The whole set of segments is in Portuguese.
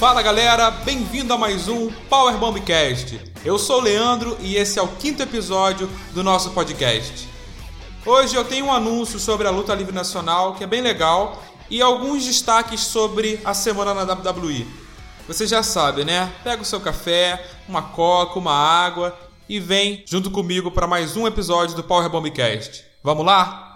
Fala galera, bem-vindo a mais um Power Bombcast. Eu sou o Leandro e esse é o quinto episódio do nosso podcast. Hoje eu tenho um anúncio sobre a luta livre nacional que é bem legal e alguns destaques sobre a semana na WWE. Você já sabe, né? Pega o seu café, uma coca, uma água e vem junto comigo para mais um episódio do Power Bombcast. Vamos lá?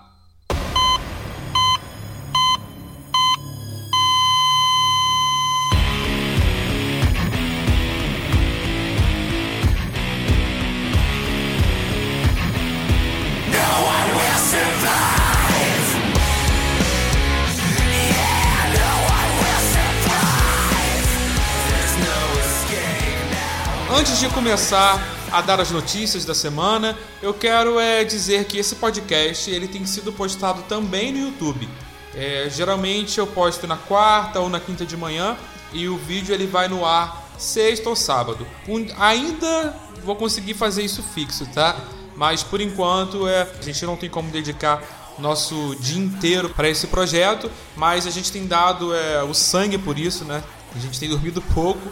Começar a dar as notícias da semana, eu quero é, dizer que esse podcast ele tem sido postado também no YouTube. É, geralmente eu posto na quarta ou na quinta de manhã e o vídeo ele vai no ar sexta ou sábado. Um, ainda vou conseguir fazer isso fixo, tá? Mas por enquanto é, a gente não tem como dedicar nosso dia inteiro para esse projeto, mas a gente tem dado é, o sangue por isso, né? A gente tem dormido pouco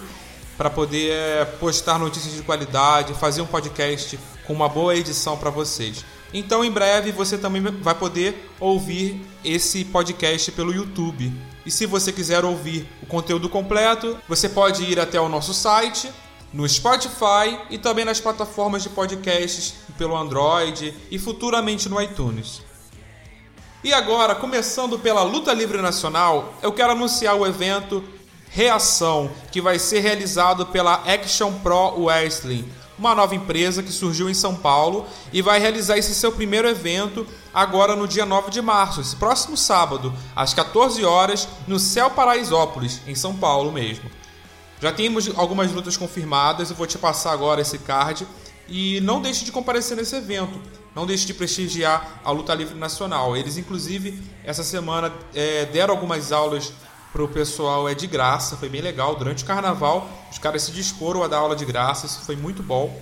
para poder é, postar notícias de qualidade, fazer um podcast com uma boa edição para vocês. Então, em breve, você também vai poder ouvir esse podcast pelo YouTube. E se você quiser ouvir o conteúdo completo, você pode ir até o nosso site, no Spotify e também nas plataformas de podcasts pelo Android e futuramente no iTunes. E agora, começando pela Luta Livre Nacional, eu quero anunciar o evento Reação, que vai ser realizado pela Action Pro Wrestling, uma nova empresa que surgiu em São Paulo e vai realizar esse seu primeiro evento agora no dia 9 de março, esse próximo sábado, às 14 horas, no Céu Paraisópolis, em São Paulo mesmo. Já temos algumas lutas confirmadas, eu vou te passar agora esse card e não deixe de comparecer nesse evento. Não deixe de prestigiar a luta livre nacional. Eles, inclusive, essa semana é, deram algumas aulas pro pessoal é de graça, foi bem legal. Durante o carnaval, os caras se disporam a dar aula de graça, isso foi muito bom.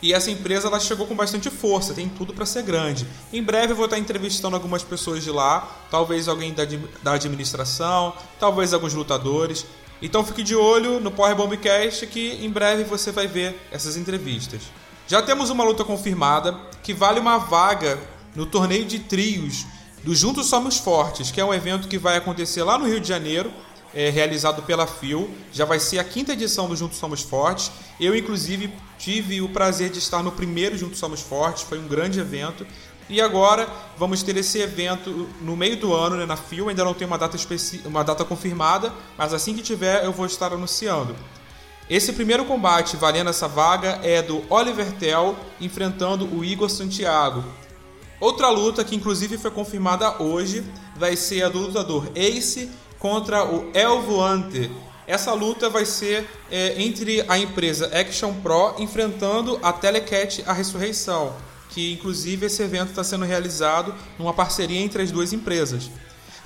E essa empresa ela chegou com bastante força, tem tudo para ser grande. Em breve eu vou estar entrevistando algumas pessoas de lá, talvez alguém da, da administração, talvez alguns lutadores. Então fique de olho no Power Bombcast que em breve você vai ver essas entrevistas. Já temos uma luta confirmada que vale uma vaga no torneio de trios do Juntos Somos Fortes, que é um evento que vai acontecer lá no Rio de Janeiro, é, realizado pela FIO. Já vai ser a quinta edição do Juntos Somos Fortes. Eu, inclusive, tive o prazer de estar no primeiro Juntos Somos Fortes, foi um grande evento. E agora vamos ter esse evento no meio do ano, né, na FIO. Ainda não tem uma data, uma data confirmada, mas assim que tiver eu vou estar anunciando. Esse primeiro combate valendo essa vaga é do Oliver Tell enfrentando o Igor Santiago. Outra luta que inclusive foi confirmada hoje vai ser a do lutador Ace contra o El Voante. Essa luta vai ser é, entre a empresa Action Pro enfrentando a Telecat A Ressurreição, que inclusive esse evento está sendo realizado numa parceria entre as duas empresas.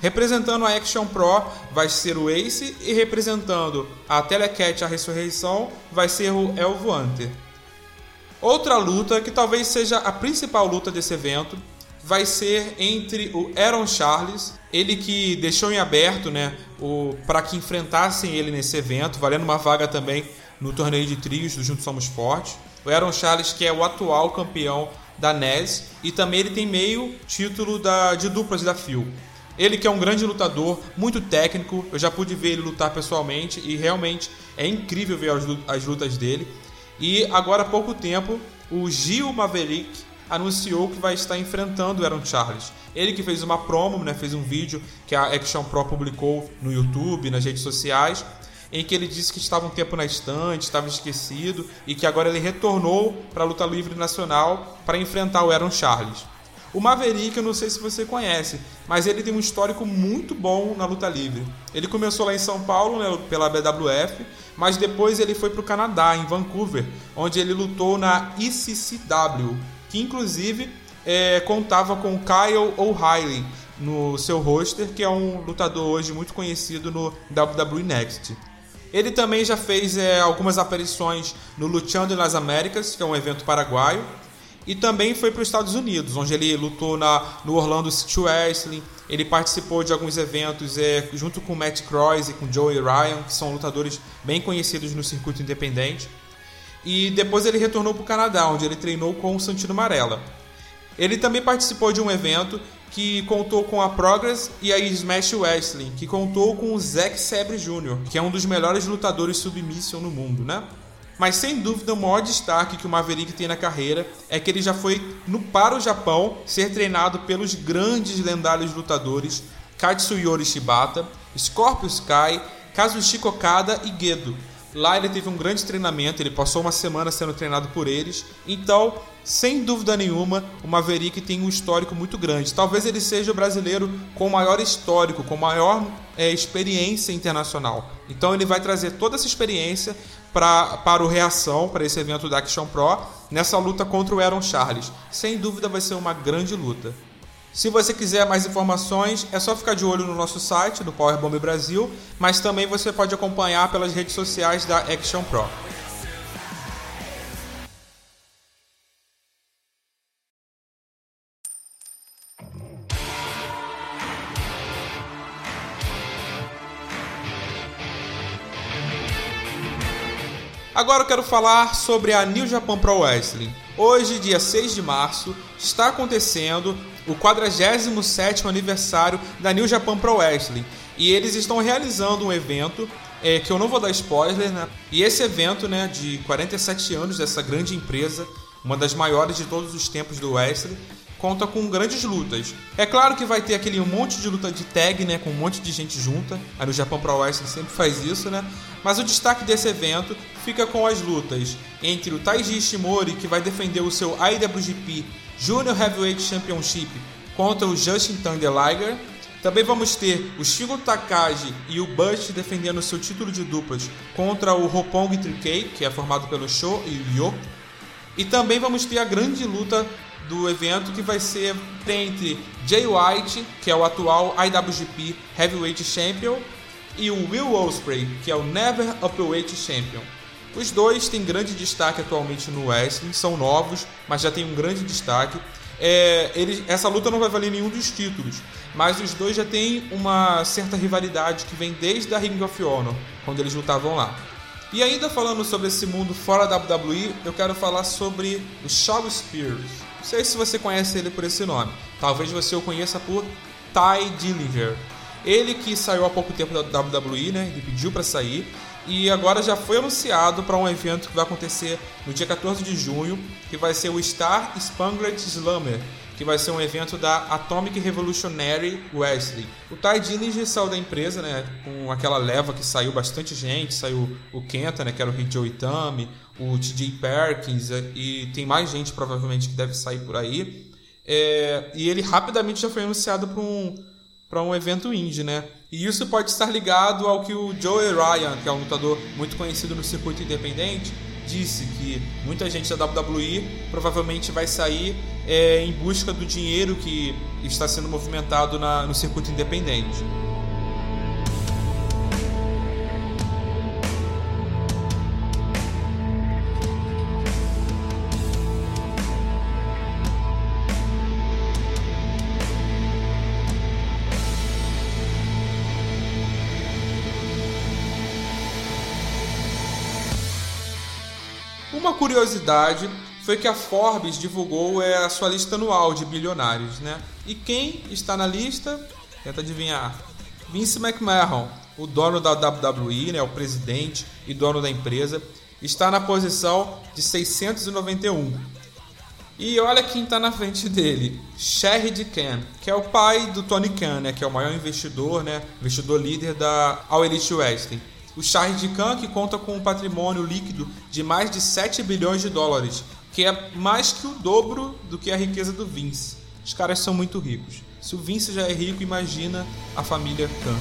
Representando a Action Pro vai ser o Ace e representando a Telecat A Ressurreição vai ser o El Voante. Outra luta, que talvez seja a principal luta desse evento, vai ser entre o Aaron Charles, ele que deixou em aberto, né, para que enfrentassem ele nesse evento, valendo uma vaga também no torneio de trios do Juntos Somos Fortes. O Aaron Charles, que é o atual campeão da NES, e também ele tem meio título da, de duplas da FIO. Ele que é um grande lutador, muito técnico, eu já pude ver ele lutar pessoalmente e realmente é incrível ver as lutas dele. E agora há pouco tempo, o Gil Maverick anunciou que vai estar enfrentando o Aaron Charles. Ele que fez uma promo, né, fez um vídeo que a Action Pro publicou no YouTube, nas redes sociais, em que ele disse que estava um tempo na estante, estava esquecido e que agora ele retornou para a luta livre nacional para enfrentar o Aaron Charles. O Maverick, eu não sei se você conhece, mas ele tem um histórico muito bom na luta livre. Ele começou lá em São Paulo, né, pela BWF, mas depois ele foi para o Canadá, em Vancouver, onde ele lutou na ICCW, que inclusive é, contava com Kyle O'Reilly no seu roster, que é um lutador hoje muito conhecido no WWE Next. Ele também já fez é, algumas aparições no Luchando nas Américas, que é um evento paraguaio, e também foi para os Estados Unidos, onde ele lutou na, no Orlando City Wrestling. Ele participou de alguns eventos é, junto com Matt Cross e com Joey Ryan, que são lutadores bem conhecidos no circuito independente. E depois ele retornou para o Canadá, onde ele treinou com o Santino Marella. Ele também participou de um evento que contou com a Progress e a Smash Wrestling, que contou com o Zack Sabre Jr., que é um dos melhores lutadores submission no mundo, né? Mas sem dúvida o maior destaque que o Maverick tem na carreira é que ele já foi no, para o Japão ser treinado pelos grandes lendários lutadores Katsuyori Shibata, Scorpio Sky, Kazushika Okada e Gedo. Lá ele teve um grande treinamento, ele passou uma semana sendo treinado por eles. Então, sem dúvida nenhuma, o Maverick tem um histórico muito grande. Talvez ele seja o brasileiro com maior histórico, com maior é, experiência internacional. Então ele vai trazer toda essa experiência pra, para o Reação, para esse evento da Action Pro, nessa luta contra o Aaron Charles. Sem dúvida vai ser uma grande luta. Se você quiser mais informações, é só ficar de olho no nosso site, do Powerbomb Brasil, mas também você pode acompanhar pelas redes sociais da Action Pro. Agora eu quero falar sobre a New Japan Pro Wrestling. Hoje, dia 6 de março, está acontecendo o 47º aniversário da New Japan Pro Wrestling. E eles estão realizando um evento é, que eu não vou dar spoiler, né? E esse evento, né, de 47 anos dessa grande empresa, uma das maiores de todos os tempos do wrestling, conta com grandes lutas. É claro que vai ter aquele monte de luta de tag, né, com um monte de gente junta. Aí no Japão Pro Wrestling sempre faz isso, né? Mas o destaque desse evento fica com as lutas entre o Taiji Ishimori, que vai defender o seu IWGP Junior Heavyweight Championship contra o Justin Thunder Liger. Também vamos ter o Shigo Takagi e o Bush defendendo seu título de duplas contra o Roppongi 3K, que é formado pelo Sho e o Yo. E também vamos ter a grande luta do evento que vai ser entre Jay White, que é o atual IWGP Heavyweight Champion, e o Will Ospreay, que é o Never Upperweight Champion. Os dois têm grande destaque atualmente no wrestling, são novos, mas já têm um grande destaque. É, eles, essa luta não vai valer nenhum dos títulos, mas os dois já têm uma certa rivalidade que vem desde a Ring of Honor, quando eles lutavam lá. E ainda falando sobre esse mundo fora da WWE, eu quero falar sobre o Shaw Spears. Sei se você conhece ele por esse nome. Talvez você o conheça por Ty Dillinger. Ele que saiu há pouco tempo da WWE, né? Ele pediu para sair e agora já foi anunciado para um evento que vai acontecer no dia 14 de junho, que vai ser o Star Spangled Slammer, que vai ser um evento da Atomic Revolutionary Wrestling. O Ty Dillinger saiu da empresa, né, com aquela leva que saiu bastante gente, saiu o Kenta, né, que era o Hideo Itami, o TJ Perkins e tem mais gente provavelmente que deve sair por aí. É, e ele rapidamente já foi anunciado para um um evento indie, né? E isso pode estar ligado ao que o Joey Ryan, que é um lutador muito conhecido no circuito independente, disse que muita gente da WWE provavelmente vai sair é, em busca do dinheiro que está sendo movimentado na, no circuito independente. Curiosidade foi que a Forbes divulgou é, a sua lista anual de bilionários, né? E quem está na lista? Tenta adivinhar. Vince McMahon, o dono da WWE, né, o presidente e dono da empresa, está na posição de 691. E olha quem está na frente dele, Sherry Khan, que é o pai do Tony Khan, né, que é o maior investidor, né, investidor líder da All Elite Wrestling o Shahid Khan, que conta com um patrimônio líquido de mais de 7 bilhões de dólares, que é mais que o dobro do que a riqueza do Vince. Os caras são muito ricos. Se o Vince já é rico, imagina a família Khan.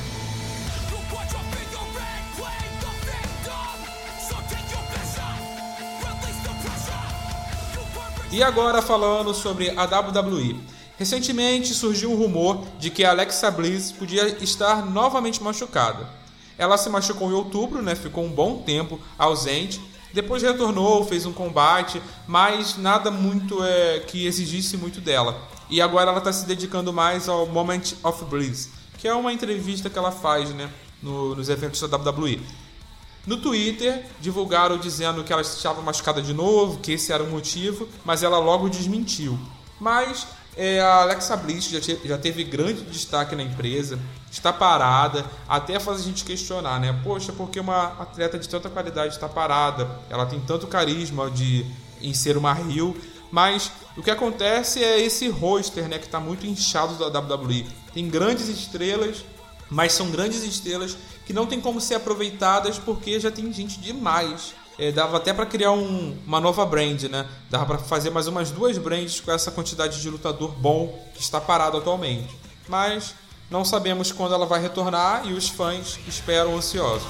E agora falando sobre a WWE. Recentemente surgiu um rumor de que a Alexa Bliss podia estar novamente machucada. Ela se machucou em outubro, né? Ficou um bom tempo ausente. Depois retornou, fez um combate, mas nada muito é, que exigisse muito dela. E agora ela está se dedicando mais ao Moment of Bliss, que é uma entrevista que ela faz né, no, nos eventos da WWE. No Twitter, divulgaram dizendo que ela estava machucada de novo, que esse era o motivo, mas ela logo desmentiu. Mas é, a Alexa Bliss já, te, já teve grande destaque na empresa, está parada, até faz a gente questionar, né? Poxa, porque uma atleta de tanta qualidade está parada? Ela tem tanto carisma de em ser uma Rio, mas o que acontece é esse roster, né, que está muito inchado da WWE. Tem grandes estrelas, mas são grandes estrelas que não tem como ser aproveitadas porque já tem gente demais. É, dava até para criar um, uma nova brand, né? Dava para fazer mais umas duas brands com essa quantidade de lutador bom que está parado atualmente. Mas não sabemos quando ela vai retornar e os fãs esperam ansiosos.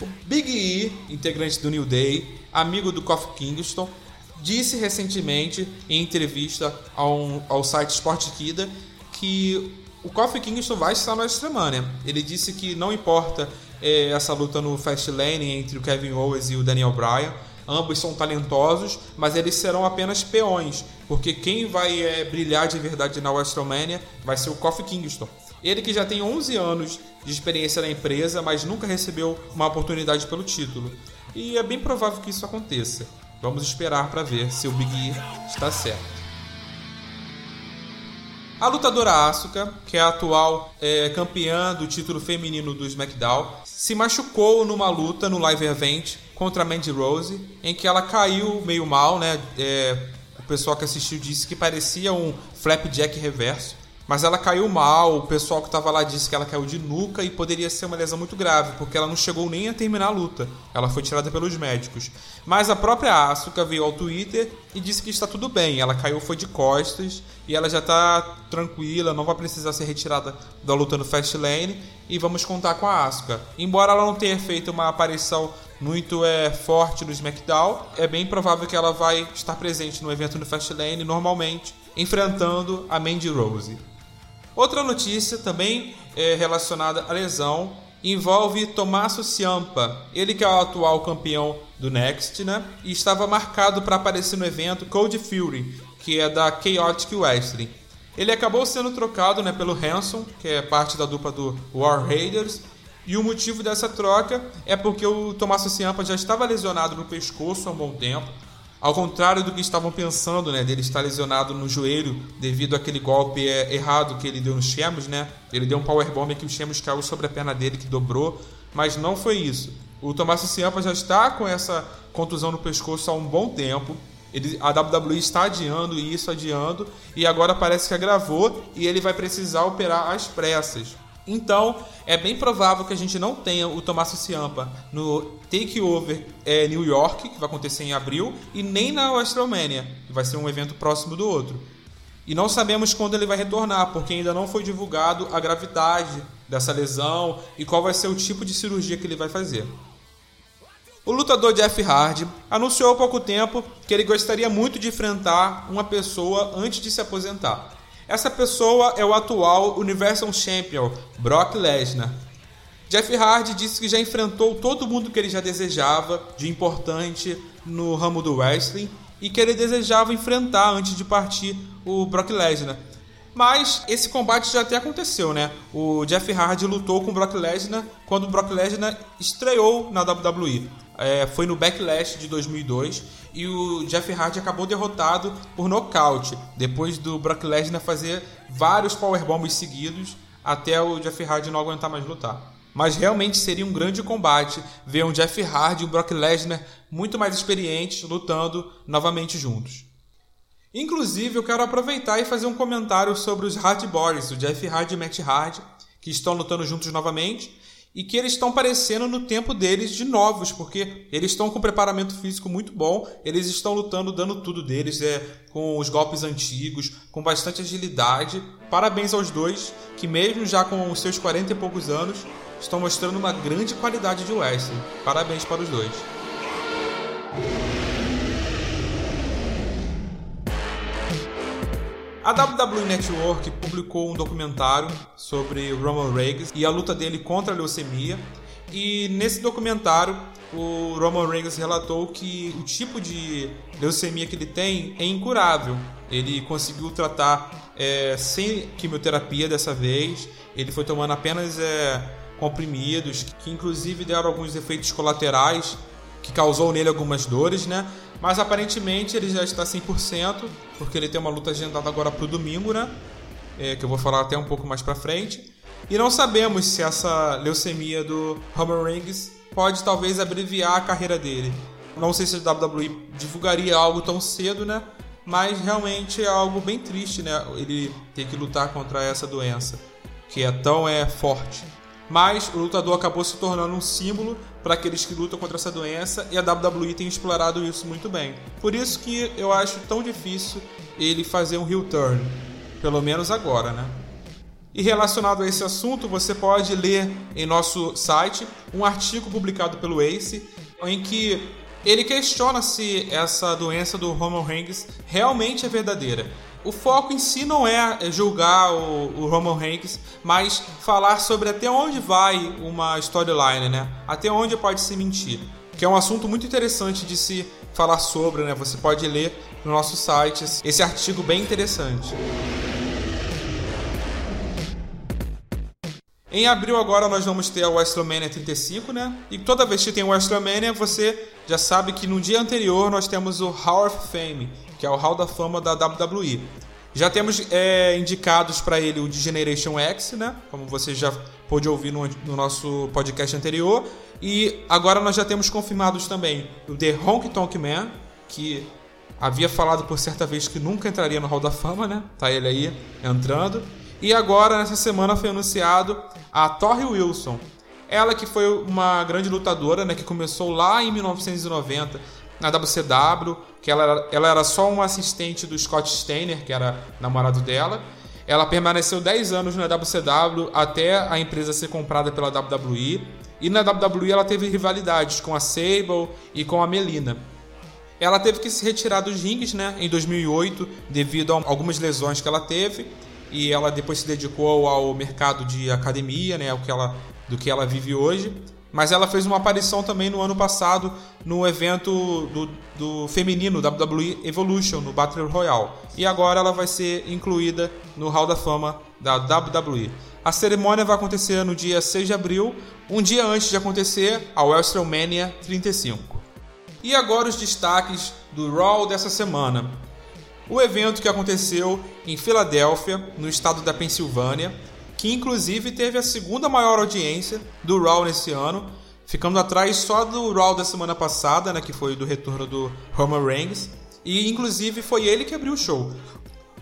O Big E, integrante do New Day, amigo do Kofi Kingston, disse recentemente em entrevista ao, ao site Sport Kida que o Kofi Kingston vai estar no WrestleMania. Ele disse que não importa é, essa luta no Fastlane entre o Kevin Owens e o Daniel Bryan, ambos são talentosos, mas eles serão apenas peões, porque quem vai é, brilhar de verdade na WrestleMania vai ser o Kofi Kingston. Ele que já tem 11 anos de experiência na empresa, mas nunca recebeu uma oportunidade pelo título. E é bem provável que isso aconteça. Vamos esperar para ver se o Big E está certo. A lutadora Asuka, que é a atual é, campeã do título feminino do SmackDown, se machucou numa luta no live event contra a Mandy Rose, em que ela caiu meio mal, né? É, o pessoal que assistiu disse que parecia um flapjack reverso. Mas ela caiu mal, o pessoal que estava lá disse que ela caiu de nuca e poderia ser uma lesão muito grave, porque ela não chegou nem a terminar a luta. Ela foi tirada pelos médicos. Mas a própria Asuka veio ao Twitter e disse que está tudo bem. Ela caiu foi de costas e ela já está tranquila, não vai precisar ser retirada da luta no Fastlane e vamos contar com a Asuka. Embora ela não tenha feito uma aparição muito é, forte no SmackDown, é bem provável que ela vai estar presente no evento no Fastlane normalmente, enfrentando a Mandy Rose. Outra notícia também é relacionada à lesão envolve Tommaso Ciampa, ele que é o atual campeão do Next, né? E estava marcado para aparecer no evento Cold Fury, que é da Chaotic Wrestling. Ele acabou sendo trocado, né, pelo Hanson, que é parte da dupla do War Raiders, e o motivo dessa troca é porque o Tommaso Ciampa já estava lesionado no pescoço há um bom tempo, ao contrário do que estavam pensando, né, dele estar lesionado no joelho devido àquele golpe é, errado que ele deu no Sheamus, né? Ele deu um powerbomb que o Sheamus caiu sobre a perna dele que dobrou, mas não foi isso. O Tommaso Ciampa já está com essa contusão no pescoço há um bom tempo. Ele, a WWE está adiando isso, adiando, e agora parece que agravou e ele vai precisar operar às pressas. Então, é bem provável que a gente não tenha o Tommaso Ciampa no Takeover é, New York, que vai acontecer em abril, e nem na WrestleMania, que vai ser um evento próximo do outro. E não sabemos quando ele vai retornar, porque ainda não foi divulgado a gravidade dessa lesão e qual vai ser o tipo de cirurgia que ele vai fazer. O lutador Jeff Hardy anunciou há pouco tempo que ele gostaria muito de enfrentar uma pessoa antes de se aposentar. Essa pessoa é o atual Universal Champion, Brock Lesnar. Jeff Hardy disse que já enfrentou todo mundo que ele já desejava de importante no ramo do wrestling e que ele desejava enfrentar antes de partir o Brock Lesnar. Mas esse combate já até aconteceu, né? O Jeff Hardy lutou com o Brock Lesnar quando o Brock Lesnar estreou na WWE. É, foi no Backlash de 2002 e o Jeff Hardy acabou derrotado por nocaute, depois do Brock Lesnar fazer vários powerbombs seguidos até o Jeff Hardy não aguentar mais lutar. Mas realmente seria um grande combate ver um Jeff Hardy e um Brock Lesnar muito mais experientes lutando novamente juntos. Inclusive, eu quero aproveitar e fazer um comentário sobre os Hard Boys, o Jeff Hardy e Matt Hardy, que estão lutando juntos novamente e que eles estão parecendo no tempo deles de novos, porque eles estão com preparamento físico muito bom, eles estão lutando, dando tudo deles, é, com os golpes antigos, com bastante agilidade. Parabéns aos dois, que mesmo já com os seus 40 e poucos anos, estão mostrando uma grande qualidade de wrestling. Parabéns para os dois. A WWE Network publicou um documentário sobre Roman Reigns e a luta dele contra a leucemia. E nesse documentário, o Roman Reigns relatou que o tipo de leucemia que ele tem é incurável. Ele conseguiu tratar é, sem quimioterapia dessa vez. Ele foi tomando apenas é, comprimidos, que inclusive deram alguns efeitos colaterais, que causou nele algumas dores, né? Mas aparentemente ele já está 100%, porque ele tem uma luta agendada agora para o domingo, né? É, que eu vou falar até um pouco mais para frente. E não sabemos se essa leucemia do Roman Reigns pode talvez abreviar a carreira dele. Não sei se a WWE divulgaria algo tão cedo, né? Mas realmente é algo bem triste, né? Ele ter que lutar contra essa doença, que é tão é forte. Mas o lutador acabou se tornando um símbolo para aqueles que lutam contra essa doença e a WWE tem explorado isso muito bem. Por isso que eu acho tão difícil ele fazer um heel turn, pelo menos agora, né? E relacionado a esse assunto, você pode ler em nosso site um artigo publicado pelo Ace em que ele questiona se essa doença do Roman Reigns realmente é verdadeira. O foco em si não é julgar o, o Roman Reigns, mas falar sobre até onde vai uma storyline, né? Até onde pode se mentir. Que é um assunto muito interessante de se falar sobre, né? Você pode ler no nosso site esse artigo bem interessante. Em abril agora nós vamos ter a WrestleMania 35, né? E toda vez que tem WrestleMania, você já sabe que no dia anterior nós temos o Hall of Fame, que é o Hall da Fama da WWE. Já temos é, indicados para ele o de Generation X, né? Como você já pôde ouvir no, no, nosso podcast anterior. E agora nós já temos confirmados também o The Honky Tonk Man, que havia falado por certa vez que nunca entraria no Hall da Fama, né? Tá ele aí entrando. E agora, nessa semana, foi anunciado a Torre Wilson. Ela que foi uma grande lutadora, né, que começou lá em 1990 na WCW, que ela era, ela era só uma assistente do Scott Steiner, que era namorado dela. Ela permaneceu 10 anos na WCW até a empresa ser comprada pela WWE. E na WWE ela teve rivalidades com a Sable e com a Melina. Ela teve que se retirar dos rings né, em 2008 devido a algumas lesões que ela teve e ela depois se dedicou ao mercado de academia, né, o que ela, do que ela vive hoje. Mas ela fez uma aparição também no ano passado no evento do, do feminino WWE Evolution, no Battle Royale. E agora ela vai ser incluída no Hall da Fama da WWE. A cerimônia vai acontecer no dia 6 de abril, um dia antes de acontecer a WrestleMania 35. E agora os destaques do Raw dessa semana o evento que aconteceu em Filadélfia, no estado da Pensilvânia, que inclusive teve a segunda maior audiência do Raw nesse ano, ficando atrás só do Raw da semana passada, né, que foi do retorno do Roman Reigns, e inclusive foi ele que abriu o show.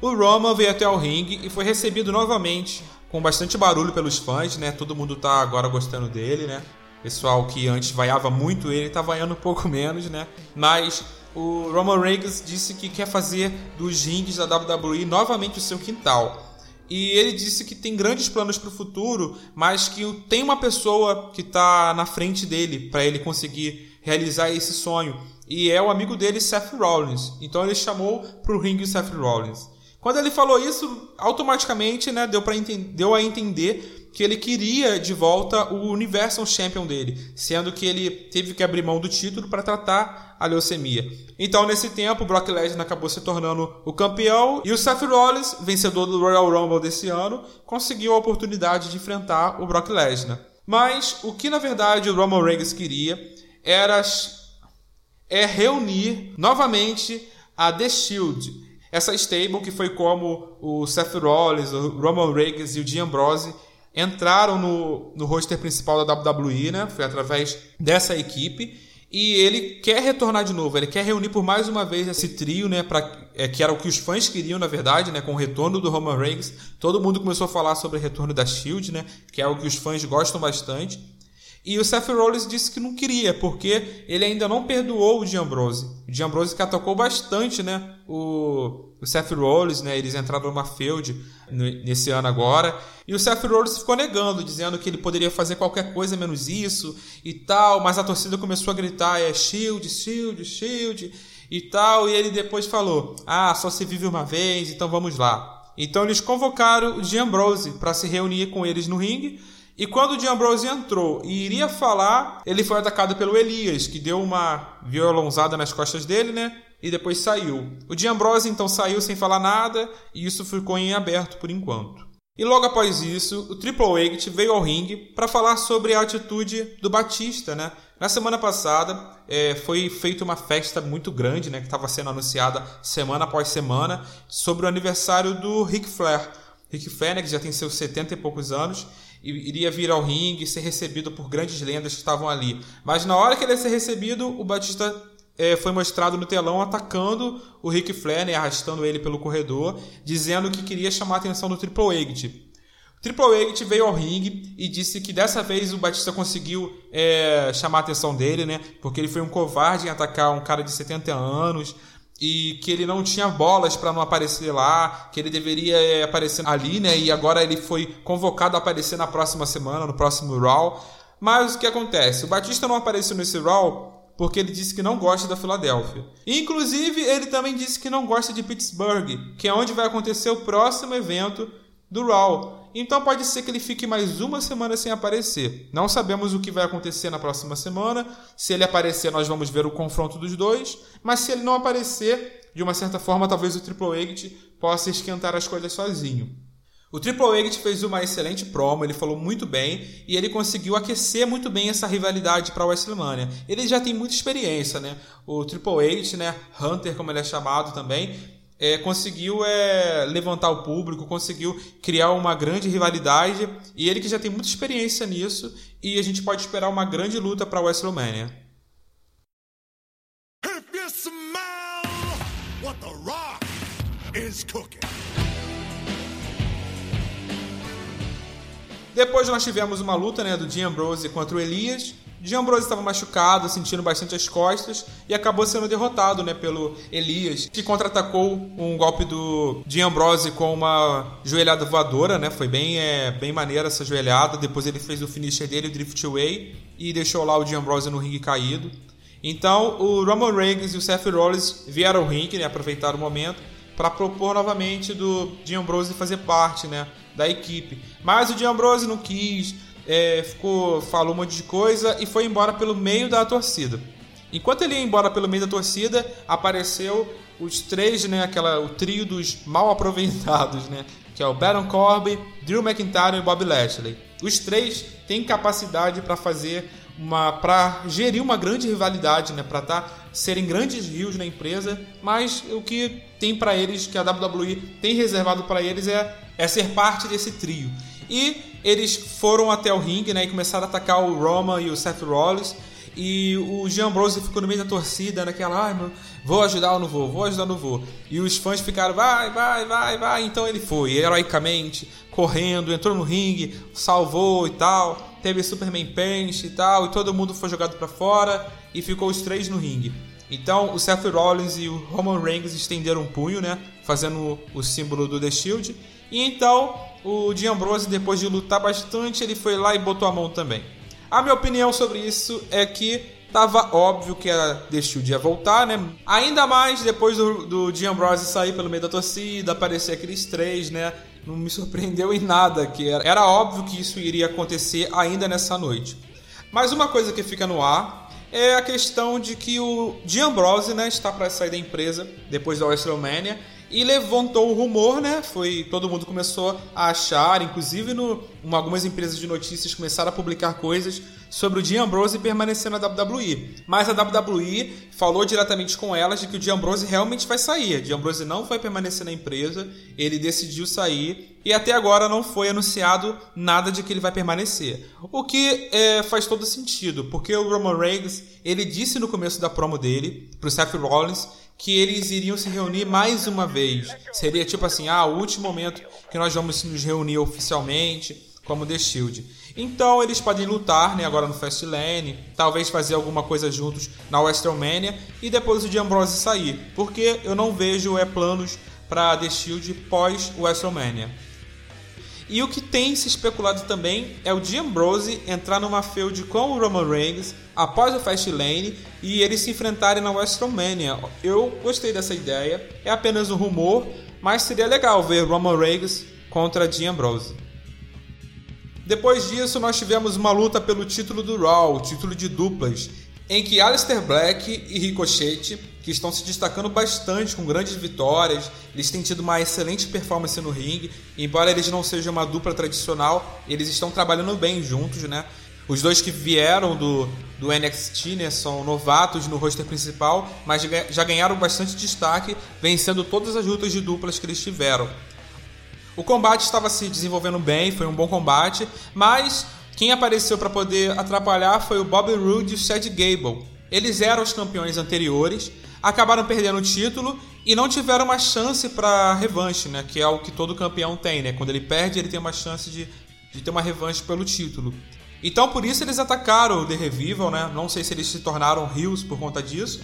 O Roman veio até o ringue e foi recebido novamente com bastante barulho pelos fãs, né? Todo mundo tá agora gostando dele, né? Pessoal que antes vaiava muito ele tá vaiando um pouco menos, né? Mas o Roman Reigns disse que quer fazer dos rings da WWE novamente o seu quintal. E ele disse que tem grandes planos para o futuro, mas que tem uma pessoa que está na frente dele para ele conseguir realizar esse sonho. E é o amigo dele, Seth Rollins. Então ele chamou para o ringue Seth Rollins. Quando ele falou isso, automaticamente né, deu, deu a entender que ele queria de volta o Universal Champion dele, sendo que ele teve que abrir mão do título para tratar a leucemia. Então, nesse tempo, o Brock Lesnar acabou se tornando o campeão e o Seth Rollins, vencedor do Royal Rumble desse ano, conseguiu a oportunidade de enfrentar o Brock Lesnar. Mas o que na verdade o Roman Reigns queria era é reunir novamente a The Shield, essa stable que foi como o Seth Rollins, o Roman Reigns e o Dean Ambrose entraram no, no roster principal da WWE, né? Foi através dessa equipe. E ele quer retornar de novo, ele quer reunir por mais uma vez esse trio, né? Pra, é, que era o que os fãs queriam, na verdade, né? Com o retorno do Roman Reigns. Todo mundo começou a falar sobre o retorno da Shield, né? Que é o que os fãs gostam bastante. E o Seth Rollins disse que não queria, porque ele ainda não perdoou o Giambrose. O Giambrose que atacou bastante, né? O, o Seth Rollins, né? Eles entraram numa feud nesse ano agora. E o Seth Rollins ficou negando, dizendo que ele poderia fazer qualquer coisa menos isso e tal. Mas a torcida começou a gritar: é Shield, Shield, Shield e tal. E ele depois falou: ah, só se vive uma vez, então vamos lá. Então eles convocaram o Giambrose para se reunir com eles no ringue E quando o Dean Ambrose entrou e iria falar, ele foi atacado pelo Elias, que deu uma violonzada nas costas dele, né? E depois saiu. O Dean Ambrose então saiu sem falar nada e isso ficou em aberto por enquanto. E logo após isso, o Triple H veio ao ringue para falar sobre a atitude do Batista, né? Na semana passada é, foi feita uma festa muito grande, né? Que estava sendo anunciada semana após semana sobre o aniversário do Ric Flair. Ric Flair, que já tem seus 70 e poucos anos, iria vir ao ringue e ser recebido por grandes lendas que estavam ali. Mas na hora que ele ia ser recebido, o Batista é, foi mostrado no telão atacando o Ric Flair, né, arrastando ele pelo corredor, dizendo que queria chamar a atenção do Triple H. O Triple H veio ao ringue e disse que dessa vez o Batista conseguiu é, chamar a atenção dele, né? Porque ele foi um covarde em atacar um cara de 70 anos, e que ele não tinha bolas para não aparecer lá, que ele deveria é, aparecer ali, né? E agora ele foi convocado a aparecer na próxima semana, no próximo Raw. Mas o que acontece? O Batista não apareceu nesse Raw porque ele disse que não gosta da Filadélfia. Inclusive, ele também disse que não gosta de Pittsburgh, que é onde vai acontecer o próximo evento do Raw. Então pode ser que ele fique mais uma semana sem aparecer. Não sabemos o que vai acontecer na próxima semana. Se ele aparecer, nós vamos ver o confronto dos dois. Mas se ele não aparecer, de uma certa forma, talvez o Triple H possa esquentar as coisas sozinho. O Triple H fez uma excelente promo, ele falou muito bem e ele conseguiu aquecer muito bem essa rivalidade para WrestleMania. Ele já tem muita experiência, né? O Triple H, né, Hunter como ele é chamado também, é, conseguiu é, levantar o público, conseguiu criar uma grande rivalidade e ele que já tem muita experiência nisso e a gente pode esperar uma grande luta para WrestleMania. Depois nós tivemos uma luta né, do Dean Ambrose contra o Elias Jean Ambrose estava machucado, sentindo bastante as costas e acabou sendo derrotado né, pelo Elias, que contra-atacou um golpe do Jean Ambrose com uma joelhada voadora, né? Foi bem, é, bem maneira essa joelhada. Depois ele fez o finisher dele, o Drift Away, e deixou lá o Jean Ambrose no ringue caído. Então o Roman Reigns e o Seth Rollins vieram ao ringue, né, aproveitar o momento para propor novamente do Jean Ambrose fazer parte né, da equipe. Mas o Jean Ambrose não quis, é, ficou, falou um monte de coisa e foi embora pelo meio da torcida. Enquanto ele ia embora pelo meio da torcida, apareceu os três, né, aquela, o trio dos mal aproveitados, né, que é o Baron Corbin, Drew McIntyre e Bob Lashley. Os três têm capacidade para fazer uma para gerir uma grande rivalidade, né, para tá, serem grandes rios na empresa, mas o que tem para eles que a WWE tem reservado para eles é, é ser parte desse trio. E eles foram até o ringue né, e começaram a atacar o Roman e o Seth Rollins. E o Jean Ambrose ficou no meio da torcida, naquela, meu, vou ajudar ou não vou, vou ajudar ou não vou. E os fãs ficaram, vai, vai, vai, vai. Então ele foi, heroicamente, correndo, entrou no ringue, salvou e tal. Teve Superman Punch e tal, e todo mundo foi jogado para fora e ficou os três no ringue. Então o Seth Rollins e o Roman Reigns estenderam um punho, né, fazendo o símbolo do The Shield. E então o Dean Ambrose, depois de lutar bastante, ele foi lá e botou a mão também. A minha opinião sobre isso é que tava óbvio que a The Shield ia voltar, né? Ainda mais depois do, do Dean Ambrose sair pelo meio da torcida, aparecer aqueles três, né? Não me surpreendeu em nada, que era, era óbvio que isso iria acontecer ainda nessa noite. Mas uma coisa que fica no ar é a questão de que o Dean Ambrose, né, está para sair da empresa depois da WrestleMania e levantou o rumor, né? Foi todo mundo começou a achar, inclusive no, algumas empresas de notícias começaram a publicar coisas sobre o Dean Ambrose permanecer na WWE. Mas a WWE falou diretamente com elas de que o Dean Ambrose realmente vai sair. O Dean Ambrose não vai permanecer na empresa, ele decidiu sair e até agora não foi anunciado nada de que ele vai permanecer. O que é, faz todo sentido, porque o Roman Reigns ele disse no começo da promo dele para o Seth Rollins que eles iriam se reunir mais uma vez. Seria tipo assim, ah, o último momento que nós vamos nos reunir oficialmente como The Shield. Então eles podem lutar, né, agora no Fastlane, talvez fazer alguma coisa juntos na WrestleMania e depois o de Ambrose sair, porque eu não vejo é planos para The Shield pós WrestleMania. E o que tem se especulado também é o Dean Ambrose entrar numa feud com o Roman Reigns após o Fastlane e eles se enfrentarem na WrestleMania. Eu gostei dessa ideia, é apenas um rumor, mas seria legal ver Roman Reigns contra Dean Ambrose. Depois disso, nós tivemos uma luta pelo título do Raw, título de duplas, em que Aleister Black e Ricochet, que estão se destacando bastante com grandes vitórias, eles têm tido uma excelente performance no ringue, embora eles não sejam uma dupla tradicional, eles estão trabalhando bem juntos, né? Os dois que vieram do, do NXT né, são novatos no roster principal, mas já ganharam bastante destaque, vencendo todas as lutas de duplas que eles tiveram. O combate estava se desenvolvendo bem, foi um bom combate, mas quem apareceu para poder atrapalhar foi o Bobby Roode e o Chad Gable. Eles eram os campeões anteriores, acabaram perdendo o título e não tiveram uma chance para revanche, né? Que é o que todo campeão tem, né? Quando ele perde, ele tem uma chance de, de ter uma revanche pelo título. Então por isso eles atacaram o The Revival, né? Não sei se eles se tornaram heels por conta disso.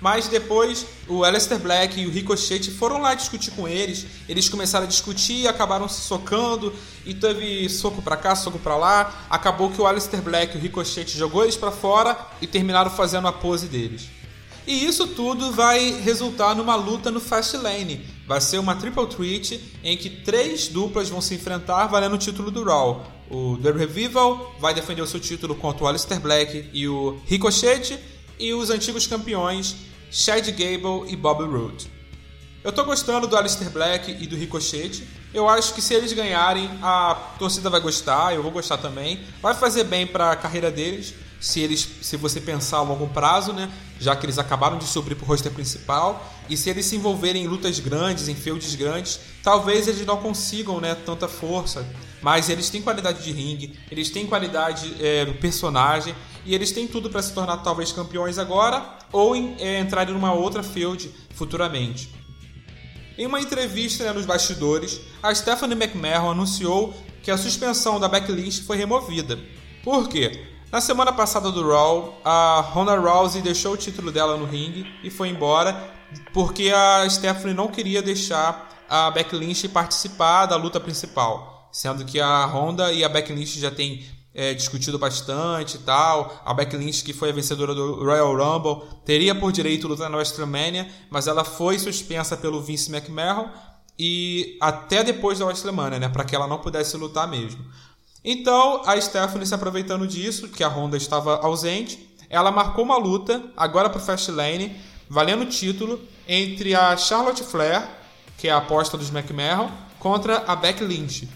Mas depois o Aleister Black e o Ricochet foram lá discutir com eles. Eles começaram a discutir, acabaram se socando e teve soco para cá, soco para lá. Acabou que o Aleister Black e o Ricochet jogou eles para fora e terminaram fazendo a pose deles. E isso tudo vai resultar numa luta no Fastlane. Vai ser uma triple threat em que três duplas vão se enfrentar valendo o título do Raw. O The Revival vai defender o seu título contra o Aleister Black e o Ricochet, e os antigos campeões Chad Gable e Bobby Roode. Eu tô gostando do Aleister Black e do Ricochet. Eu acho que se eles ganharem, a torcida vai gostar, eu vou gostar também. Vai fazer bem para a carreira deles, se eles, se você pensar a longo prazo, né? Já que eles acabaram de subir pro roster principal e se eles se envolverem em lutas grandes, em feudes grandes, talvez eles não consigam, né, tanta força mas eles têm qualidade de ringue, eles têm qualidade é, personagem e eles têm tudo para se tornar talvez campeões agora ou em, é, entrarem numa outra field futuramente. Em uma entrevista né, nos bastidores, a Stephanie McMahon anunciou que a suspensão da backlist foi removida. Por quê? Na semana passada do Raw, a Ronda Rousey deixou o título dela no ringue e foi embora porque a Stephanie não queria deixar a Becky Lynch participar da luta principal sendo que a Honda e a Lynch já têm é, discutido bastante e tal. A Lynch, que foi a vencedora do Royal Rumble, teria por direito lutar na WrestleMania, mas ela foi suspensa pelo Vince McMahon e até depois da WrestleMania, né, para que ela não pudesse lutar mesmo. Então, a Stephanie se aproveitando disso, que a Honda estava ausente, ela marcou uma luta agora para Fastlane, valendo o título entre a Charlotte Flair, que é a aposta dos McMahon, contra a Becky Lynch.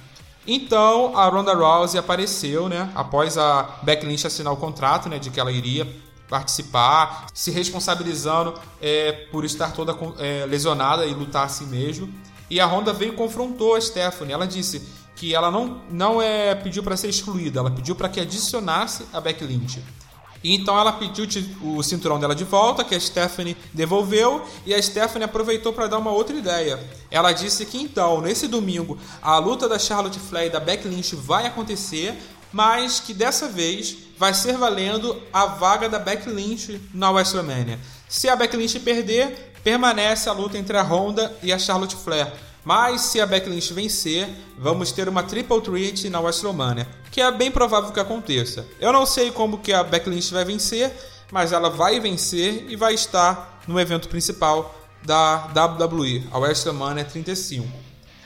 Então a Ronda Rousey apareceu, né? Após a Becky Lynch assinar o contrato, né? De que ela iria participar, se responsabilizando é, por estar toda é, lesionada e lutar assim mesmo. E a Ronda veio e confrontou a Stephanie. Ela disse que ela não, não é, pediu para ser excluída, ela pediu para que adicionasse a Becky Lynch. E então ela pediu o cinturão dela de volta, que a Stephanie devolveu, e a Stephanie aproveitou para dar uma outra ideia. Ela disse que então, nesse domingo, a luta da Charlotte Flair e da Becky Lynch vai acontecer, mas que dessa vez vai ser valendo a vaga da Becky Lynch na WrestleMania. Se a Becky Lynch perder, permanece a luta entre a Honda e a Charlotte Flair. Mas se a Becky Lynch vencer, vamos ter uma Triple Threat na WrestleMania, que é bem provável que aconteça. Eu não sei como que a Becky Lynch vai vencer, mas ela vai vencer e vai estar no evento principal da WWE, a WrestleMania 35.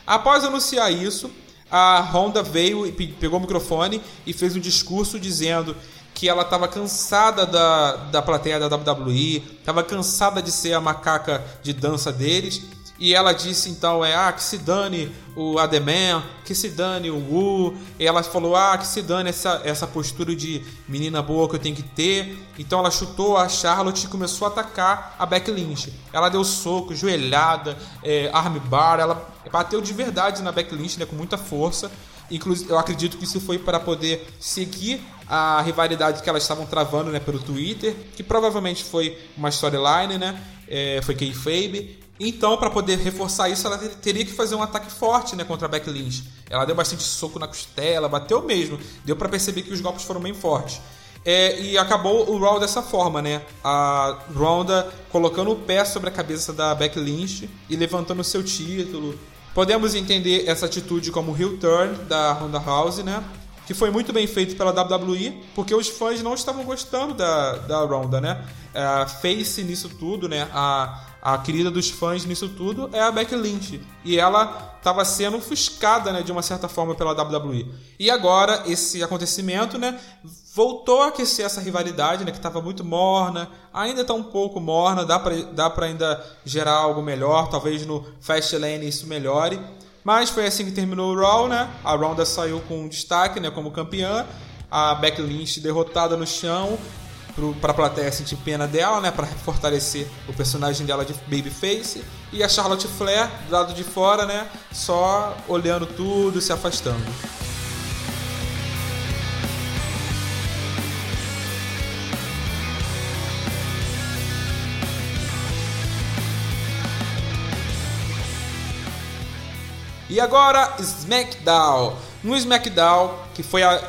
Após anunciar isso, a Honda veio e pegou o microfone e fez um discurso dizendo que ela estava cansada da, da plateia da WWE, estava cansada de ser a macaca de dança deles e ela disse então é ah que se dane o Ademan, que se dane o Wu. E ela falou ah que se dane essa, essa postura de menina boa que eu tenho que ter. Então ela chutou a Charlotte e começou a atacar a Becky Lynch. Ela deu soco, joelhada, é, armbar, ela bateu de verdade na Becky Lynch né, com muita força. Inclusive, eu acredito que isso foi para poder seguir a rivalidade que elas estavam travando né, pelo Twitter, que provavelmente foi uma storyline, né? É, foi kayfabe. Então, para poder reforçar isso, ela teria que fazer um ataque forte né, contra a Becky Lynch. Ela deu bastante soco na costela, bateu mesmo. Deu para perceber que os golpes foram bem fortes. É, e acabou o Raw dessa forma, né? A Ronda colocando o pé sobre a cabeça da Becky Lynch e levantando o seu título. Podemos entender essa atitude como heel turn da Ronda House, né? que foi muito bem feito pela WWE, porque os fãs não estavam gostando da, da Ronda, né? A face nisso tudo, né? A, a querida dos fãs nisso tudo é a Becky Lynch. E ela estava sendo ofuscada, né, de uma certa forma pela WWE. E agora esse acontecimento, né, voltou a aquecer essa rivalidade, né, que estava muito morna, ainda está um pouco morna, dá para dá para ainda gerar algo melhor, talvez no Fastlane isso melhore. Mas foi assim que terminou o Raw, né? A Ronda saiu com destaque, né, como campeã. A Becky Lynch derrotada no chão para a plateia sentir pena dela, né, para fortalecer o personagem dela de babyface, e a Charlotte Flair do lado de fora, né, só olhando tudo, se afastando. E agora SmackDown. No SmackDown, que foi a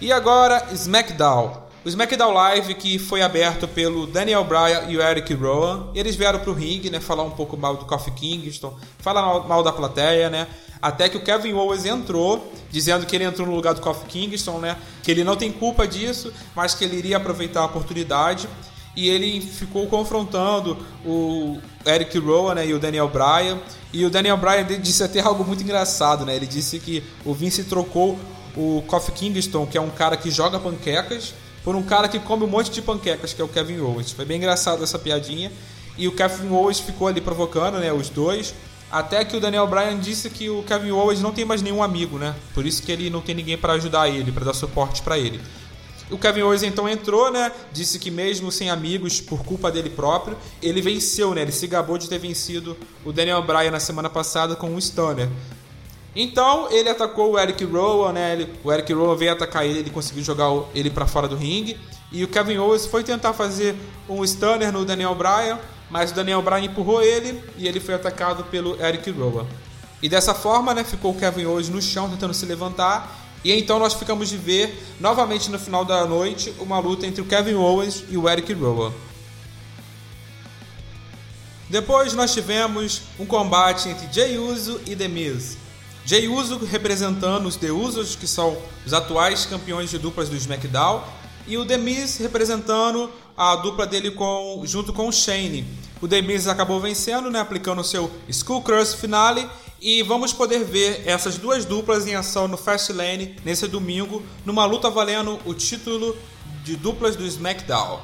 E agora SmackDown. O SmackDown Live, que foi aberto pelo Daniel Bryan e o Eric Rowan, eles vieram pro ringue, né, falar um pouco mal do Kofi Kingston, falar mal da plateia, né, até que o Kevin Owens entrou, dizendo que ele entrou no lugar do Kofi Kingston, né, que ele não tem culpa disso, mas que ele iria aproveitar a oportunidade, e ele ficou confrontando o Eric Rowan né, e o Daniel Bryan, e o Daniel Bryan disse até algo muito engraçado, né, ele disse que o Vince trocou o Kofi Kingston, que é um cara que joga panquecas, por um cara que come um monte de panquecas, que é o Kevin Owens. Foi bem engraçado essa piadinha. E o Kevin Owens ficou ali provocando, né, os dois. Até que o Daniel Bryan disse que o Kevin Owens não tem mais nenhum amigo, né? Por isso que ele não tem ninguém para ajudar ele, para dar suporte para ele. O Kevin Owens então entrou, né? Disse que mesmo sem amigos, por culpa dele próprio, ele venceu, né? Ele se gabou de ter vencido o Daniel Bryan na semana passada com um Stunner. Então ele atacou o Eric Rowan, né? Ele, o Eric Rowan veio atacar ele, ele conseguiu jogar ele para fora do ringue. E o Kevin Owens foi tentar fazer um stunner no Daniel Bryan, mas o Daniel Bryan empurrou ele e ele foi atacado pelo Eric Rowan. E dessa forma, né, ficou o Kevin Owens no chão tentando se levantar. E então nós ficamos de ver novamente no final da noite uma luta entre o Kevin Owens e o Eric Rowan. Depois nós tivemos um combate entre Jey Uso e The Miz. Jey Uso representando os The Usos, que são os atuais campeões de duplas do SmackDown, e o The representando a dupla dele com, junto com o Shane. O The acabou vencendo, né, aplicando o seu Skull Crush Finale, e vamos poder ver essas duas duplas em ação no Fastlane nesse domingo, numa luta valendo o título de duplas do SmackDown.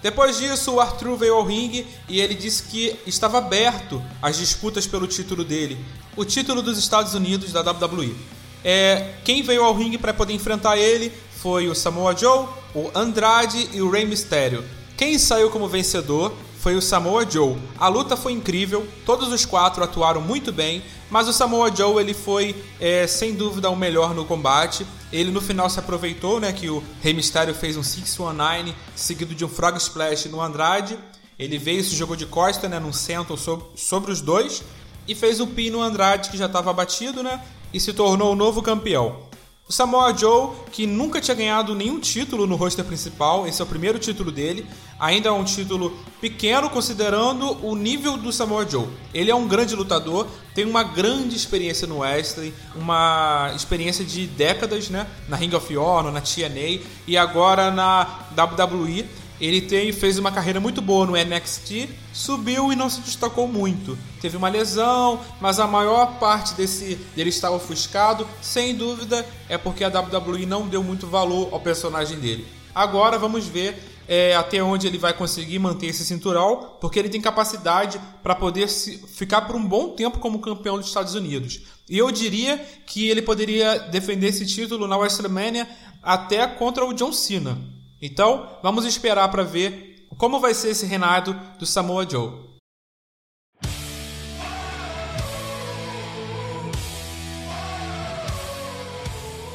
Depois disso, o Arthur veio ao ringue e ele disse que estava aberto às disputas pelo título dele, o título dos Estados Unidos da WWE. É, quem veio ao ringue para poder enfrentar ele foi o Samoa Joe, o Andrade e o Rey Mysterio. Quem saiu como vencedor foi o Samoa Joe. A luta foi incrível, todos os quatro atuaram muito bem, mas o Samoa Joe ele foi é, sem dúvida o melhor no combate. Ele no final se aproveitou, né, que o Rey Mysterio fez um 619 seguido de um Frog Splash no Andrade. Ele veio se jogou de costa, né, num centro sobre os dois e fez o pin no Andrade que já estava abatido, né, e se tornou o novo campeão. O Samoa Joe, que nunca tinha ganhado nenhum título no roster principal, esse é o primeiro título dele, ainda é um título pequeno considerando o nível do Samoa Joe. Ele é um grande lutador, tem uma grande experiência no wrestling, uma experiência de décadas, né, na Ring of Honor, na TNA e agora na WWE ele tem, fez uma carreira muito boa no NXT, subiu e não se destacou muito. Teve uma lesão, mas a maior parte desse dele estava ofuscado, sem dúvida, é porque a WWE não deu muito valor ao personagem dele. Agora vamos ver é, até onde ele vai conseguir manter esse cinturão, porque ele tem capacidade para poder se, ficar por um bom tempo como campeão dos Estados Unidos. E eu diria que ele poderia defender esse título na WrestleMania até contra o John Cena. Então, vamos esperar para ver como vai ser esse reinado do Samoa Joe.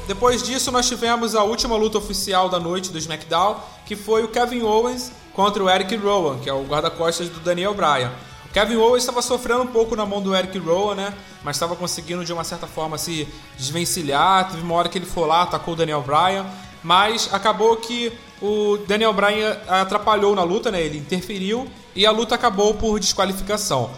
Depois disso, nós tivemos a última luta oficial da noite do SmackDown, que foi o Kevin Owens contra o Eric Rowan, que é o guarda-costas do Daniel Bryan. O Kevin Owens estava sofrendo um pouco na mão do Eric Rowan, né? Mas estava conseguindo de uma certa forma se desvencilhar. Teve uma hora que ele foi lá, atacou o Daniel Bryan, mas acabou que o Daniel Bryan atrapalhou na luta, né? Ele interferiu e a luta acabou por desqualificação.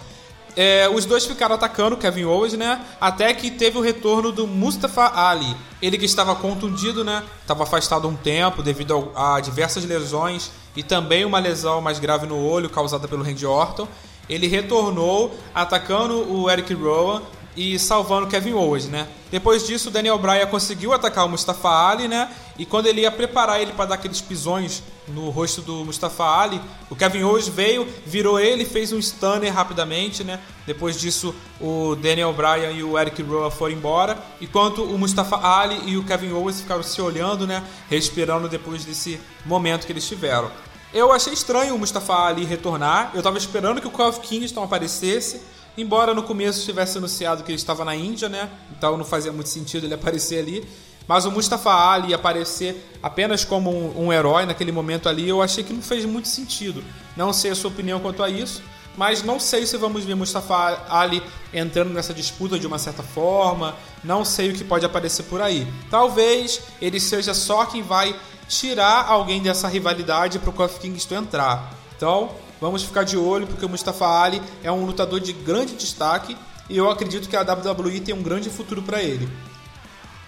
é, os dois ficaram atacando Kevin Owens, né? Até que teve o retorno do Mustafa Ali. Ele que estava contundido, né? Estava afastado um tempo devido a, a diversas lesões e também uma lesão mais grave no olho causada pelo Randy Orton. Ele retornou atacando o Eric Rowan e salvando Kevin Owens, né? Depois disso, Daniel Bryan conseguiu atacar o Mustafa Ali, né? E quando ele ia preparar ele para dar aqueles pisões no rosto do Mustafa Ali, o Kevin Owens veio, virou ele, fez um stunner rapidamente, né? Depois disso, o Daniel Bryan e o Eric Rowan foram embora, enquanto o Mustafa Ali e o Kevin Owens ficaram se olhando, né? Respirando depois desse momento que eles tiveram. Eu achei estranho o Mustafa Ali retornar. Eu tava esperando que o Kofi Kingston aparecesse. Embora no começo tivesse anunciado que ele estava na Índia, né? Então não fazia muito sentido ele aparecer ali. Mas o Mustafa Ali aparecer apenas como um, um, herói naquele momento ali, eu achei que não fez muito sentido. Não sei a sua opinião quanto a isso, mas não sei se vamos ver Mustafa Ali entrando nessa disputa de uma certa forma. Não sei o que pode aparecer por aí. Talvez ele seja só quem vai tirar alguém dessa rivalidade para o Kofi Kingston entrar. Então, vamos ficar de olho porque o Mustafa Ali é um lutador de grande destaque e eu acredito que a WWE tem um grande futuro para ele.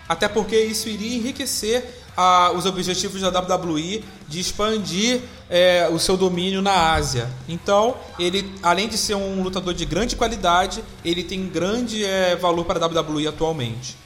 Até porque isso iria enriquecer ah, os objetivos da WWE de expandir é, o seu domínio na Ásia. Então, ele, além de ser um lutador de grande qualidade, ele tem grande é, valor para a WWE atualmente.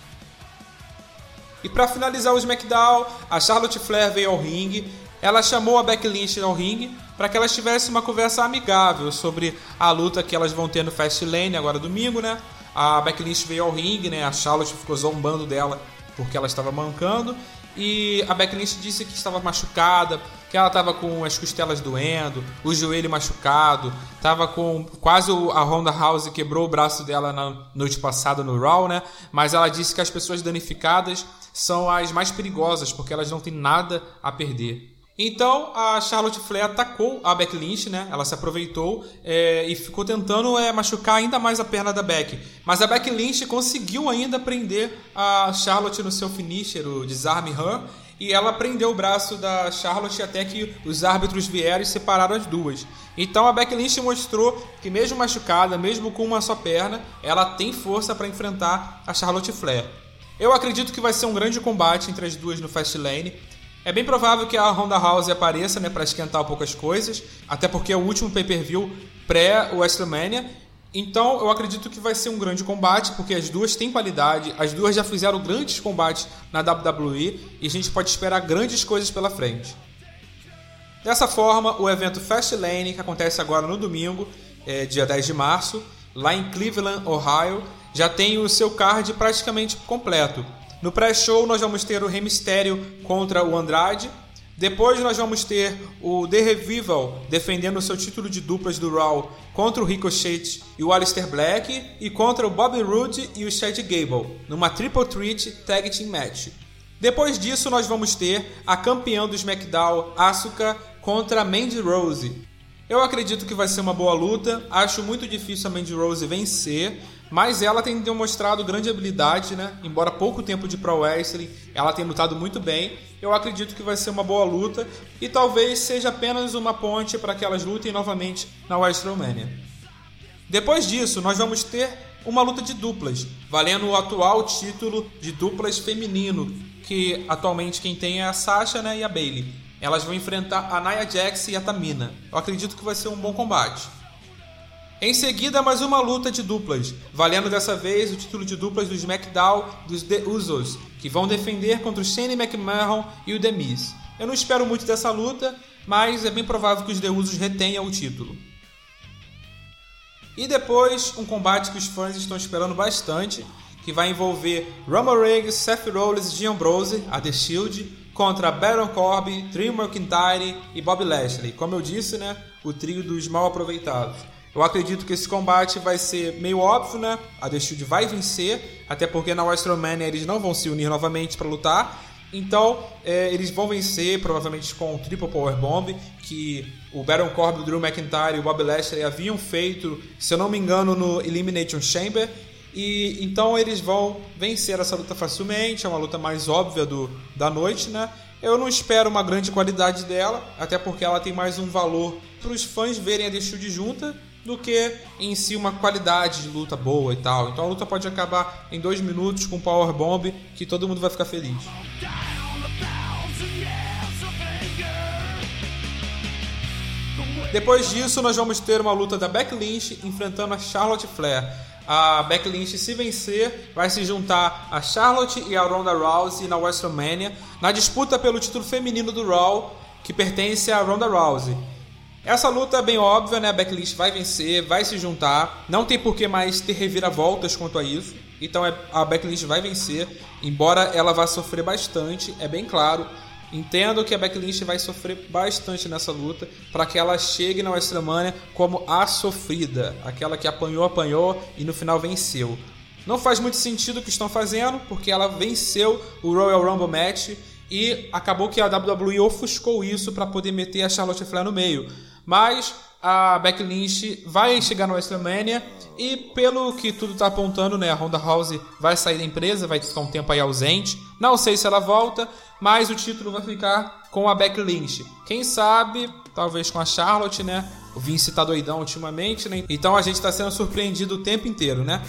E para finalizar o SmackDown, a Charlotte Flair veio ao ringue. Ela chamou a Becky Lynch ao ringue para que elas tivessem uma conversa amigável sobre a luta que elas vão ter no Fastlane agora domingo, né? A Becky Lynch veio ao ringue, né? A Charlotte ficou zombando dela porque ela estava mancando. E a Becky Lynch disse que estava machucada, que ela estava com as costelas doendo, o joelho machucado, estava com quase a Honda House quebrou o braço dela na noite passada no Raw, né? Mas ela disse que as pessoas danificadas são as mais perigosas porque elas não têm nada a perder. Então a Charlotte Flair atacou a Becky Lynch, né? Ela se aproveitou é, e ficou tentando é, machucar ainda mais a perna da Becky. Mas a Becky Lynch conseguiu ainda prender a Charlotte no seu finisher, o Disarm Her, e ela prendeu o braço da Charlotte até que os árbitros vieram e separaram as duas. Então a Becky Lynch mostrou que mesmo machucada, mesmo com uma só perna, ela tem força para enfrentar a Charlotte Flair. Eu acredito que vai ser um grande combate entre as duas no Fastlane. É bem provável que a Honda House apareça, né, para esquentar um pouco as coisas, até porque é o último pay-per-view pré-WrestleMania. Então, eu acredito que vai ser um grande combate, porque as duas têm qualidade, as duas já fizeram grandes combates na WWE e a gente pode esperar grandes coisas pela frente. Dessa forma, o evento Fastlane, que acontece agora no domingo, é, dia 10 de março, lá em Cleveland, Ohio, já tem o seu card praticamente completo. No pré-show nós vamos ter o Rey Mysterio contra o Andrade. Depois nós vamos ter o The Revival defendendo o seu título de duplas do Raw contra o Ricochet e o Aleister Black e contra o Bobby Roode e o Chad Gable numa Triple Threat Tag Team Match. Depois disso nós vamos ter a campeã do SmackDown, Asuka, contra a Mandy Rose. Eu acredito que vai ser uma boa luta, acho muito difícil a Mandy Rose vencer, mas ela tem demonstrado grande habilidade, né? Embora pouco tempo de Pro Wrestling, ela tem lutado muito bem. Eu acredito que vai ser uma boa luta e talvez seja apenas uma ponte para que elas lutem novamente na WrestleMania. Depois disso, nós vamos ter uma luta de duplas, valendo o atual título de duplas feminino, que atualmente quem tem é a Sasha né, e a Bailey. Elas vão enfrentar a Nia Jax e a Tamina. Eu acredito que vai ser um bom combate. Em seguida, mais uma luta de duplas, valendo dessa vez o título de duplas do SmackDown dos The Usos, que vão defender contra o Shane McMahon e o The Miz. Eu não espero muito dessa luta, mas é bem provável que os The Usos retenham o título. E depois, um combate que os fãs estão esperando bastante, que vai envolver Roman Reigns, Seth Rollins Dean Ambrose, a The Shield, contra Baron Corbin, Drew McIntyre e Bob Lashley. Como eu disse, né, o trio dos mal aproveitados. Eu acredito que esse combate vai ser meio óbvio, né? A The Shield vai vencer, até porque na WrestleMania eles não vão se unir novamente para lutar. Então, é, eles vão vencer, provavelmente com o Triple Power Bomb, que o Baron Corbin, o Drew McIntyre e o Bob Lashley haviam feito, se eu não me engano, no Elimination Chamber. E então eles vão vencer essa luta facilmente, é uma luta mais óbvia do, da noite, né? Eu não espero uma grande qualidade dela, até porque ela tem mais um valor para os fãs verem a The Shield junta do que em si uma qualidade de luta boa e tal. Então a luta pode acabar em dois minutos com Power Bomb que todo mundo vai ficar feliz. Depois disso, nós vamos ter uma luta da Becky Lynch enfrentando a Charlotte Flair. A Becky Lynch, se vencer, vai se juntar a Charlotte e a Ronda Rousey na WrestleMania na disputa pelo título feminino do Raw, que pertence a Ronda Rousey. Essa luta é bem óbvia, né? A Lynch vai vencer, vai se juntar. Não tem por que mais ter reviravoltas quanto a isso. Então é, a Lynch vai vencer, embora ela vá sofrer bastante, é bem claro. Entendo que a Lynch vai sofrer bastante nessa luta para que ela chegue na WrestleMania como a sofrida, aquela que apanhou, apanhou e no final venceu. Não faz muito sentido o que estão fazendo, porque ela venceu o Royal Rumble match e acabou que a WWE ofuscou isso para poder meter a Charlotte Flair no meio. Mas a Becky Lynch vai chegar no WrestleMania e pelo que tudo está apontando, né, a Ronda House vai sair da empresa, vai ficar um tempo aí ausente. Não sei se ela volta, mas o título vai ficar com a Becky Lynch. Quem sabe, talvez com a Charlotte, né? O Vince tá doidão ultimamente, né? Então a gente está sendo surpreendido o tempo inteiro, né?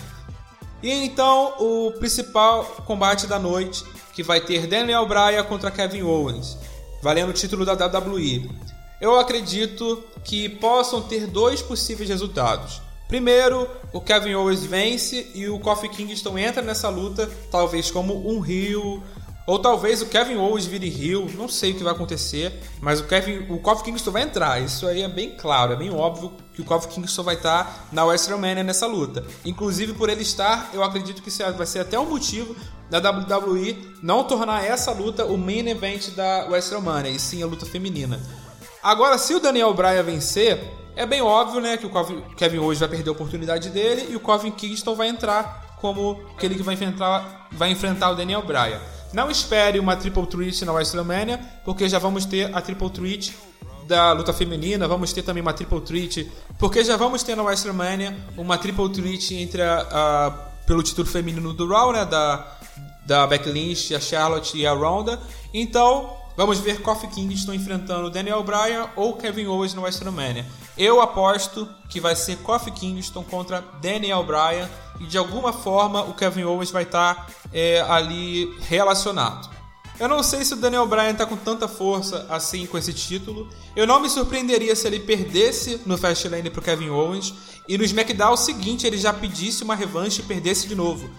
E então o principal combate da noite, que vai ter Daniel Bryan contra Kevin Owens, valendo o título da WWE. Eu acredito que possam ter dois possíveis resultados. Primeiro, o Kevin Owens vence e o Kofi Kingston entra nessa luta, talvez como um Rio, ou talvez o Kevin Owens vire Rio, não sei o que vai acontecer, mas o Kevin, o Kofi Kingston vai entrar. Isso aí é bem claro, é bem óbvio que o Kofi Kingston vai estar na WrestleMania nessa luta. Inclusive por ele estar, eu acredito que vai ser até um motivo da WWE não tornar essa luta o main event da WrestleMania, e sim a luta feminina. Agora, se o Daniel Bryan vencer, é bem óbvio, né, que o Kevin Owens vai perder a oportunidade dele e o Kofi Kingston vai entrar como aquele que vai enfrentar, vai enfrentar o Daniel Bryan. Não espere uma Triple Threat na WrestleMania, porque já vamos ter a Triple Threat da luta feminina, vamos ter também uma Triple Threat, porque já vamos ter na WrestleMania uma Triple Threat entre a, a pelo título feminino do Raw, né, da da Becky Lynch, a Charlotte e a Ronda. Então, vamos ver Kofi Kingston enfrentando Daniel Bryan ou Kevin Owens no WrestleMania. Eu aposto que vai ser Kofi Kingston contra Daniel Bryan e de alguma forma o Kevin Owens vai estar tá, é, ali relacionado. Eu não sei se o Daniel Bryan está com tanta força assim com esse título. Eu não me surpreenderia se ele perdesse no Fastlane para o Kevin Owens e no SmackDown seguinte ele já pedisse uma revanche e perdesse de novo.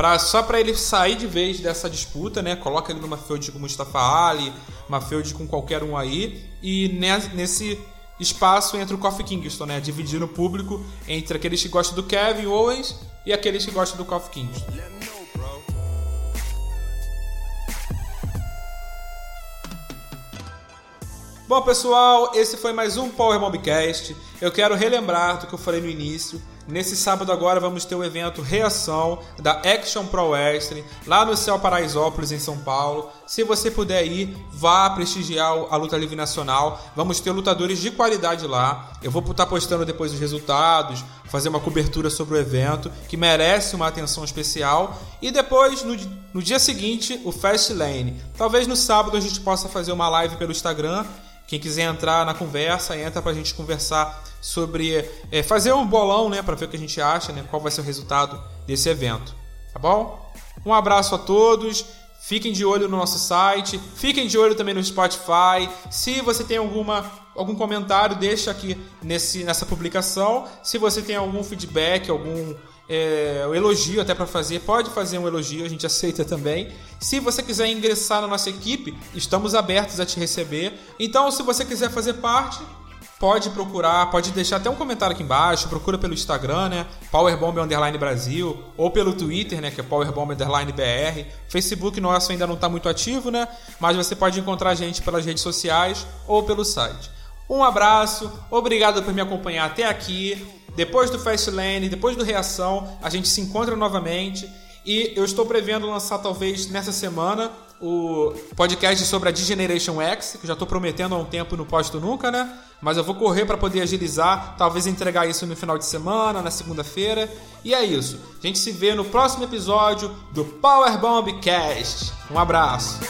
Pra, só para ele sair de vez dessa disputa, né? Coloca ele numa feud com Mustafa Ali, uma feud com qualquer um aí e nesse espaço entre o Kofi Kingston, né? Dividindo o público entre aqueles que gostam do Kevin Owens e aqueles que gostam do Kofi Kingston. Bom, pessoal, esse foi mais um Power Mobbcast. Eu quero relembrar do que eu falei no início. Nesse sábado agora vamos ter o evento Reação da Action Pro Wrestling lá no Céu Paraisópolis em São Paulo. Se você puder ir, vá prestigiar a luta livre nacional. Vamos ter lutadores de qualidade lá. Eu vou estar postando depois os resultados, fazer uma cobertura sobre o evento que merece uma atenção especial. E depois no, no dia seguinte o Fast Lane. Talvez no sábado a gente possa fazer uma live pelo Instagram quem quiser entrar na conversa, entra para a gente conversar sobre é, fazer um bolão, né, para ver o que a gente acha, né, qual vai ser o resultado desse evento. Tá bom? Um abraço a todos. Fiquem de olho no nosso site, fiquem de olho também no Spotify. Se você tem alguma algum comentário, deixa aqui nesse, nessa publicação. Se você tem algum feedback, algum é, elogio até para fazer, pode fazer um elogio, a gente aceita também. Se você quiser ingressar na nossa equipe, estamos abertos a te receber. Então, se você quiser fazer parte, pode procurar, pode deixar até um comentário aqui embaixo, procura pelo Instagram, né? Powerbomb Underline Brasil, ou pelo Twitter, né? Que é Powerbomb Underline BR. Facebook nosso ainda não está muito ativo, né? Mas você pode encontrar a gente pelas redes sociais ou pelo site. Um abraço, obrigado por me acompanhar até aqui. Depois do Fastlane, depois do Reação, a gente se encontra novamente. E eu estou prevendo lançar, talvez, nessa semana, o podcast sobre a Degeneration X, que já estou prometendo há um tempo no Posto Nunca, né? Mas eu vou correr para poder agilizar, talvez entregar isso no final de semana, na segunda-feira. E é isso. A gente se vê no próximo episódio do Power Bomb Cast. Um abraço.